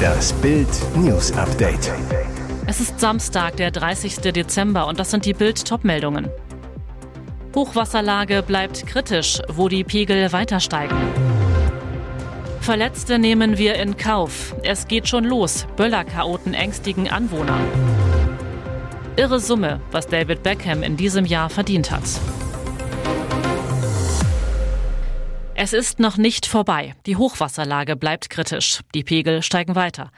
Das Bild News Update. Es ist Samstag, der 30. Dezember und das sind die Bild Topmeldungen. Hochwasserlage bleibt kritisch, wo die Pegel weiter steigen. Verletzte nehmen wir in Kauf. Es geht schon los. Böllerchaoten ängstigen Anwohner. Irre Summe, was David Beckham in diesem Jahr verdient hat. Es ist noch nicht vorbei. Die Hochwasserlage bleibt kritisch. Die Pegel steigen weiter.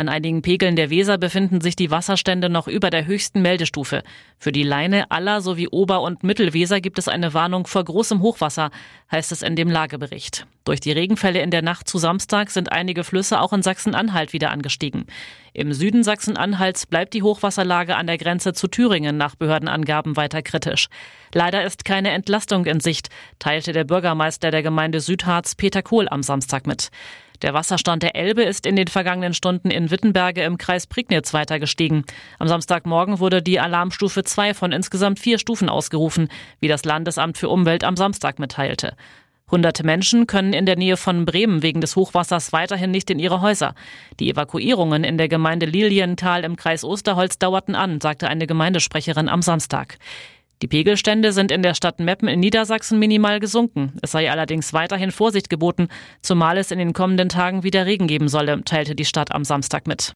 An einigen Pegeln der Weser befinden sich die Wasserstände noch über der höchsten Meldestufe. Für die Leine aller sowie Ober- und Mittelweser gibt es eine Warnung vor großem Hochwasser, heißt es in dem Lagebericht. Durch die Regenfälle in der Nacht zu Samstag sind einige Flüsse auch in Sachsen-Anhalt wieder angestiegen. Im Süden Sachsen-Anhalts bleibt die Hochwasserlage an der Grenze zu Thüringen nach Behördenangaben weiter kritisch. Leider ist keine Entlastung in Sicht, teilte der Bürgermeister der Gemeinde Südharz Peter Kohl am Samstag mit. Der Wasserstand der Elbe ist in den vergangenen Stunden in Wittenberge im Kreis Prignitz weiter gestiegen. Am Samstagmorgen wurde die Alarmstufe 2 von insgesamt vier Stufen ausgerufen, wie das Landesamt für Umwelt am Samstag mitteilte. Hunderte Menschen können in der Nähe von Bremen wegen des Hochwassers weiterhin nicht in ihre Häuser. Die Evakuierungen in der Gemeinde Lilienthal im Kreis Osterholz dauerten an, sagte eine Gemeindesprecherin am Samstag. Die Pegelstände sind in der Stadt Meppen in Niedersachsen minimal gesunken. Es sei allerdings weiterhin Vorsicht geboten, zumal es in den kommenden Tagen wieder Regen geben solle, teilte die Stadt am Samstag mit.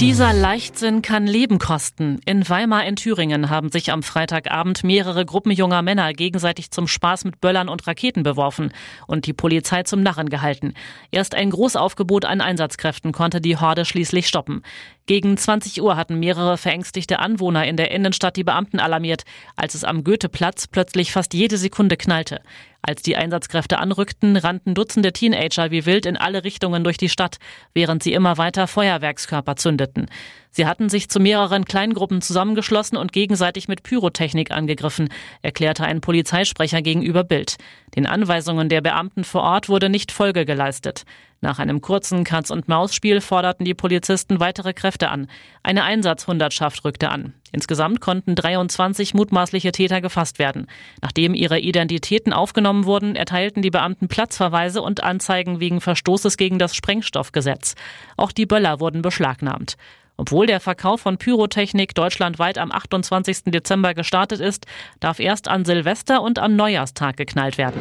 Dieser Leichtsinn kann Leben kosten. In Weimar in Thüringen haben sich am Freitagabend mehrere Gruppen junger Männer gegenseitig zum Spaß mit Böllern und Raketen beworfen und die Polizei zum Narren gehalten. Erst ein Großaufgebot an Einsatzkräften konnte die Horde schließlich stoppen. Gegen 20 Uhr hatten mehrere verängstigte Anwohner in der Innenstadt die Beamten alarmiert, als es am Goetheplatz plötzlich fast jede Sekunde knallte. Als die Einsatzkräfte anrückten, rannten Dutzende Teenager wie wild in alle Richtungen durch die Stadt, während sie immer weiter Feuerwerkskörper zündeten. Sie hatten sich zu mehreren Kleingruppen zusammengeschlossen und gegenseitig mit Pyrotechnik angegriffen, erklärte ein Polizeisprecher gegenüber Bild. Den Anweisungen der Beamten vor Ort wurde nicht Folge geleistet. Nach einem kurzen Katz-und-Maus-Spiel forderten die Polizisten weitere Kräfte an. Eine Einsatzhundertschaft rückte an. Insgesamt konnten 23 mutmaßliche Täter gefasst werden. Nachdem ihre Identitäten aufgenommen wurden, erteilten die Beamten Platzverweise und Anzeigen wegen Verstoßes gegen das Sprengstoffgesetz. Auch die Böller wurden beschlagnahmt. Obwohl der Verkauf von Pyrotechnik deutschlandweit am 28. Dezember gestartet ist, darf erst an Silvester und am Neujahrstag geknallt werden.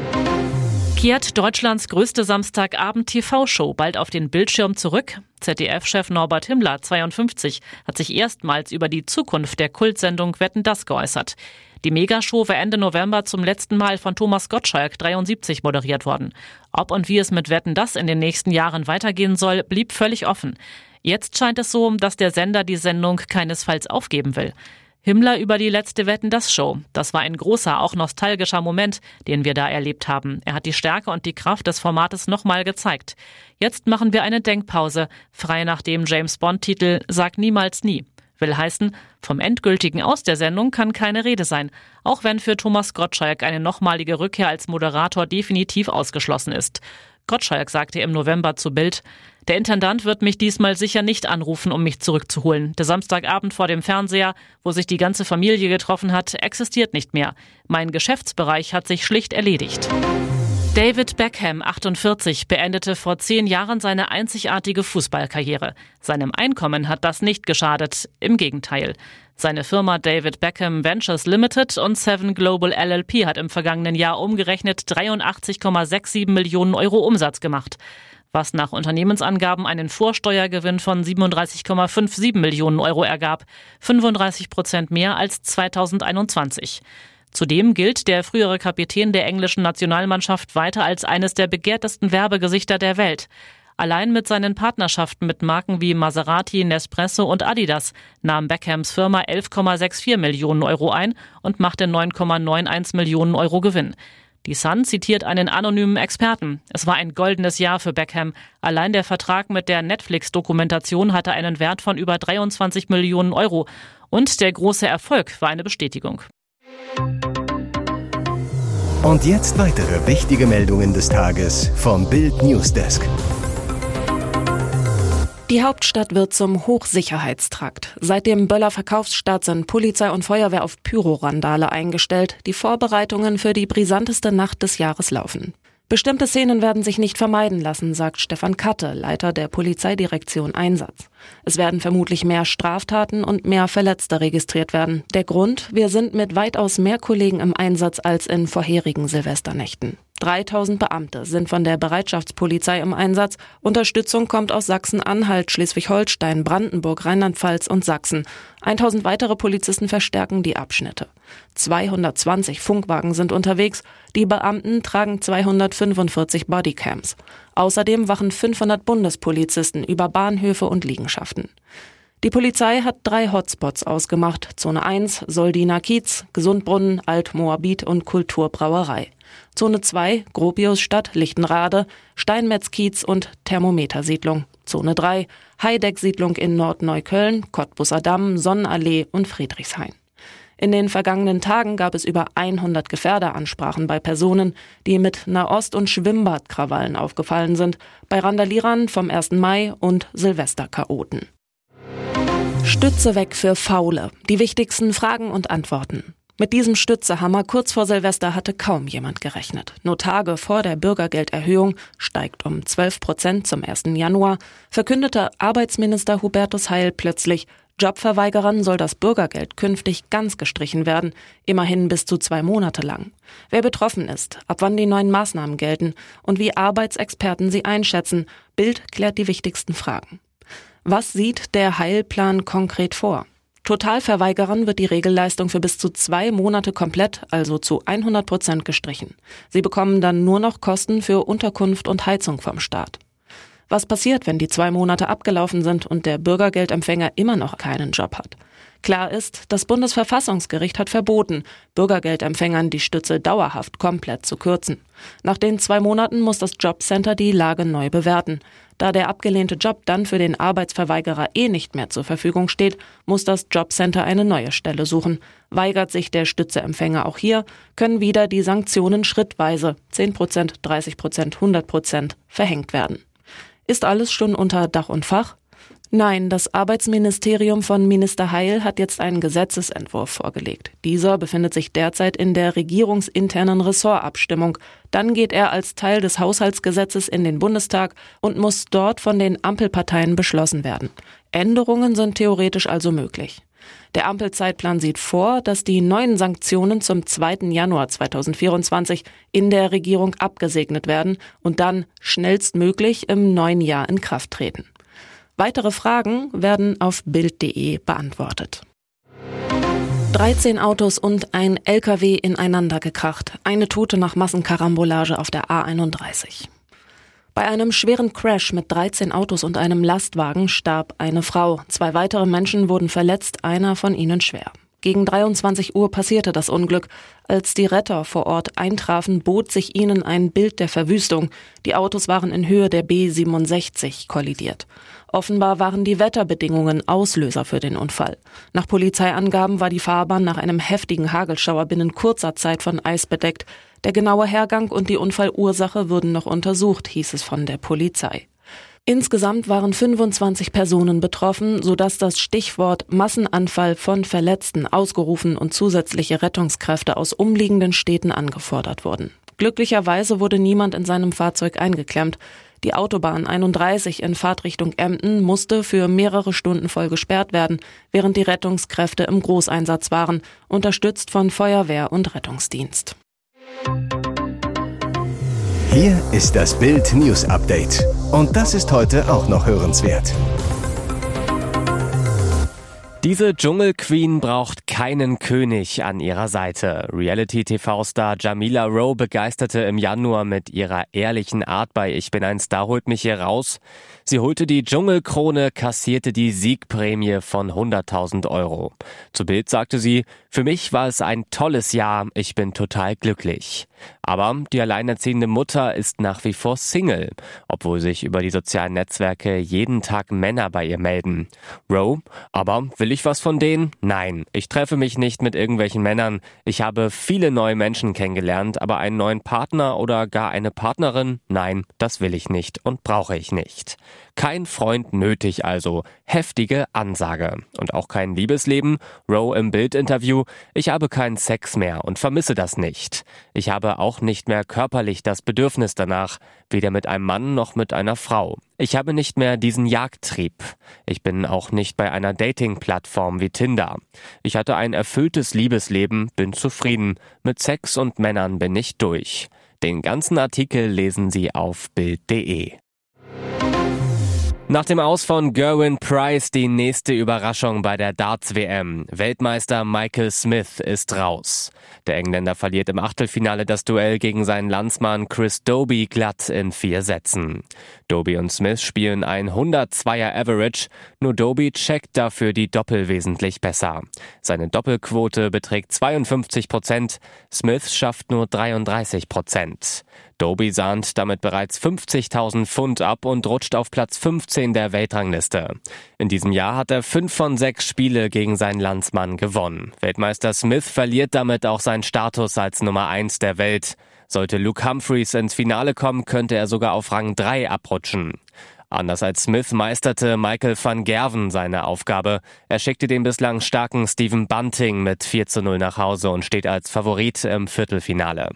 Kehrt Deutschlands größte Samstagabend-TV-Show bald auf den Bildschirm zurück? ZDF-Chef Norbert Himmler, 52, hat sich erstmals über die Zukunft der Kultsendung Wetten das geäußert. Die Megashow war Ende November zum letzten Mal von Thomas Gottschalk, 73, moderiert worden. Ob und wie es mit Wetten das in den nächsten Jahren weitergehen soll, blieb völlig offen. Jetzt scheint es so, dass der Sender die Sendung keinesfalls aufgeben will. Himmler über die letzte Wetten das Show. Das war ein großer, auch nostalgischer Moment, den wir da erlebt haben. Er hat die Stärke und die Kraft des Formates nochmal gezeigt. Jetzt machen wir eine Denkpause, frei nach dem James Bond Titel Sag niemals nie. Will heißen, vom endgültigen Aus der Sendung kann keine Rede sein, auch wenn für Thomas Gottschalk eine nochmalige Rückkehr als Moderator definitiv ausgeschlossen ist. Gottschalk sagte im November zu Bild, der Intendant wird mich diesmal sicher nicht anrufen, um mich zurückzuholen. Der Samstagabend vor dem Fernseher, wo sich die ganze Familie getroffen hat, existiert nicht mehr. Mein Geschäftsbereich hat sich schlicht erledigt. David Beckham, 48, beendete vor zehn Jahren seine einzigartige Fußballkarriere. Seinem Einkommen hat das nicht geschadet, im Gegenteil. Seine Firma David Beckham Ventures Limited und Seven Global LLP hat im vergangenen Jahr umgerechnet 83,67 Millionen Euro Umsatz gemacht was nach Unternehmensangaben einen Vorsteuergewinn von 37,57 Millionen Euro ergab, 35 Prozent mehr als 2021. Zudem gilt der frühere Kapitän der englischen Nationalmannschaft weiter als eines der begehrtesten Werbegesichter der Welt. Allein mit seinen Partnerschaften mit Marken wie Maserati, Nespresso und Adidas nahm Beckhams Firma 11,64 Millionen Euro ein und machte 9,91 Millionen Euro Gewinn. Die Sun zitiert einen anonymen Experten. Es war ein goldenes Jahr für Beckham. Allein der Vertrag mit der Netflix-Dokumentation hatte einen Wert von über 23 Millionen Euro. Und der große Erfolg war eine Bestätigung. Und jetzt weitere wichtige Meldungen des Tages vom Bild Newsdesk. Die Hauptstadt wird zum Hochsicherheitstrakt. Seit dem Böller Verkaufsstart sind Polizei und Feuerwehr auf Pyrorandale eingestellt. Die Vorbereitungen für die brisanteste Nacht des Jahres laufen. Bestimmte Szenen werden sich nicht vermeiden lassen, sagt Stefan Katte, Leiter der Polizeidirektion Einsatz. Es werden vermutlich mehr Straftaten und mehr Verletzte registriert werden. Der Grund, wir sind mit weitaus mehr Kollegen im Einsatz als in vorherigen Silvesternächten. 3000 Beamte sind von der Bereitschaftspolizei im Einsatz. Unterstützung kommt aus Sachsen-Anhalt, Schleswig-Holstein, Brandenburg, Rheinland-Pfalz und Sachsen. 1000 weitere Polizisten verstärken die Abschnitte. 220 Funkwagen sind unterwegs. Die Beamten tragen 245 Bodycams. Außerdem wachen 500 Bundespolizisten über Bahnhöfe und Liegenschaften. Die Polizei hat drei Hotspots ausgemacht. Zone 1, Soldiner Kiez, Gesundbrunnen, Altmoabit und Kulturbrauerei. Zone 2, Gropiusstadt, Lichtenrade, Steinmetzkiez und Thermometersiedlung. Zone 3, Heideck-Siedlung in Nordneukölln, Cottbusser Damm, Sonnenallee und Friedrichshain. In den vergangenen Tagen gab es über 100 Gefährderansprachen bei Personen, die mit Nahost- und Schwimmbadkrawallen aufgefallen sind, bei Randalierern vom 1. Mai und Silvesterchaoten. Stütze weg für Faule. Die wichtigsten Fragen und Antworten. Mit diesem Stützehammer kurz vor Silvester hatte kaum jemand gerechnet. Nur Tage vor der Bürgergelderhöhung steigt um 12 Prozent zum 1. Januar, verkündete Arbeitsminister Hubertus Heil plötzlich, Jobverweigerern soll das Bürgergeld künftig ganz gestrichen werden, immerhin bis zu zwei Monate lang. Wer betroffen ist, ab wann die neuen Maßnahmen gelten und wie Arbeitsexperten sie einschätzen, Bild klärt die wichtigsten Fragen. Was sieht der Heilplan konkret vor? Totalverweigerern wird die Regelleistung für bis zu zwei Monate komplett, also zu 100 Prozent gestrichen. Sie bekommen dann nur noch Kosten für Unterkunft und Heizung vom Staat. Was passiert, wenn die zwei Monate abgelaufen sind und der Bürgergeldempfänger immer noch keinen Job hat? Klar ist, das Bundesverfassungsgericht hat verboten, Bürgergeldempfängern die Stütze dauerhaft komplett zu kürzen. Nach den zwei Monaten muss das Jobcenter die Lage neu bewerten. Da der abgelehnte Job dann für den Arbeitsverweigerer eh nicht mehr zur Verfügung steht, muss das Jobcenter eine neue Stelle suchen. Weigert sich der Stützeempfänger auch hier, können wieder die Sanktionen schrittweise 10 Prozent, 30 Prozent, 100 Prozent verhängt werden. Ist alles schon unter Dach und Fach? Nein, das Arbeitsministerium von Minister Heil hat jetzt einen Gesetzesentwurf vorgelegt. Dieser befindet sich derzeit in der regierungsinternen Ressortabstimmung. Dann geht er als Teil des Haushaltsgesetzes in den Bundestag und muss dort von den Ampelparteien beschlossen werden. Änderungen sind theoretisch also möglich. Der Ampelzeitplan sieht vor, dass die neuen Sanktionen zum 2. Januar 2024 in der Regierung abgesegnet werden und dann schnellstmöglich im neuen Jahr in Kraft treten. Weitere Fragen werden auf Bild.de beantwortet. 13 Autos und ein LKW ineinander gekracht. Eine Tote nach Massenkarambolage auf der A31. Bei einem schweren Crash mit 13 Autos und einem Lastwagen starb eine Frau. Zwei weitere Menschen wurden verletzt, einer von ihnen schwer. Gegen 23 Uhr passierte das Unglück. Als die Retter vor Ort eintrafen, bot sich ihnen ein Bild der Verwüstung. Die Autos waren in Höhe der B67 kollidiert. Offenbar waren die Wetterbedingungen Auslöser für den Unfall. Nach Polizeiangaben war die Fahrbahn nach einem heftigen Hagelschauer binnen kurzer Zeit von Eis bedeckt. Der genaue Hergang und die Unfallursache würden noch untersucht, hieß es von der Polizei. Insgesamt waren 25 Personen betroffen, sodass das Stichwort Massenanfall von Verletzten ausgerufen und zusätzliche Rettungskräfte aus umliegenden Städten angefordert wurden. Glücklicherweise wurde niemand in seinem Fahrzeug eingeklemmt. Die Autobahn 31 in Fahrtrichtung Emden musste für mehrere Stunden voll gesperrt werden, während die Rettungskräfte im Großeinsatz waren, unterstützt von Feuerwehr und Rettungsdienst. Hier ist das Bild News Update. Und das ist heute auch noch hörenswert. Diese Dschungelqueen braucht keinen König an ihrer Seite. Reality-TV-Star Jamila Rowe begeisterte im Januar mit ihrer ehrlichen Art bei Ich bin ein Star holt mich hier raus. Sie holte die Dschungelkrone, kassierte die Siegprämie von 100.000 Euro. Zu Bild sagte sie, für mich war es ein tolles Jahr, ich bin total glücklich. Aber die alleinerziehende Mutter ist nach wie vor Single, obwohl sich über die sozialen Netzwerke jeden Tag Männer bei ihr melden. Rowe, aber will ich was von denen? Nein, ich treffe mich nicht mit irgendwelchen Männern. Ich habe viele neue Menschen kennengelernt, aber einen neuen Partner oder gar eine Partnerin? Nein, das will ich nicht und brauche ich nicht. Kein Freund nötig also. Heftige Ansage. Und auch kein Liebesleben. Rowe im Bildinterview. Ich habe keinen Sex mehr und vermisse das nicht. Ich habe auch nicht mehr körperlich das Bedürfnis danach, weder mit einem Mann noch mit einer Frau. Ich habe nicht mehr diesen Jagdtrieb. Ich bin auch nicht bei einer Dating-Plattform wie Tinder. Ich hatte ein erfülltes Liebesleben, bin zufrieden. Mit Sex und Männern bin ich durch. Den ganzen Artikel lesen Sie auf Bild.de. Nach dem Aus von Gerwin Price die nächste Überraschung bei der Darts-WM. Weltmeister Michael Smith ist raus. Der Engländer verliert im Achtelfinale das Duell gegen seinen Landsmann Chris Doby glatt in vier Sätzen. Doby und Smith spielen ein 102er Average, nur Doby checkt dafür die Doppel wesentlich besser. Seine Doppelquote beträgt 52 Prozent, Smith schafft nur 33 Prozent. Doby sahnt damit bereits 50.000 Pfund ab und rutscht auf Platz 15 der Weltrangliste. In diesem Jahr hat er fünf von sechs Spiele gegen seinen Landsmann gewonnen. Weltmeister Smith verliert damit auch seinen Status als Nummer eins der Welt. Sollte Luke Humphreys ins Finale kommen, könnte er sogar auf Rang 3 abrutschen. Anders als Smith meisterte Michael van Gerven seine Aufgabe. Er schickte den bislang starken Stephen Bunting mit 4 zu 0 nach Hause und steht als Favorit im Viertelfinale.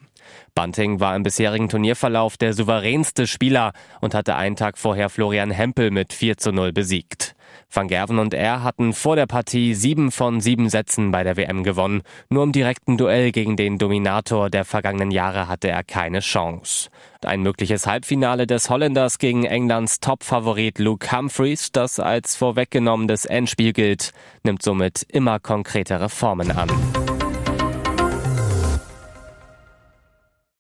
Bunting war im bisherigen Turnierverlauf der souveränste Spieler und hatte einen Tag vorher Florian Hempel mit 4 zu 0 besiegt. Van Gerven und er hatten vor der Partie sieben von sieben Sätzen bei der WM gewonnen. Nur im direkten Duell gegen den Dominator der vergangenen Jahre hatte er keine Chance. Ein mögliches Halbfinale des Holländers gegen Englands Topfavorit Luke Humphreys, das als vorweggenommenes Endspiel gilt, nimmt somit immer konkretere Formen an.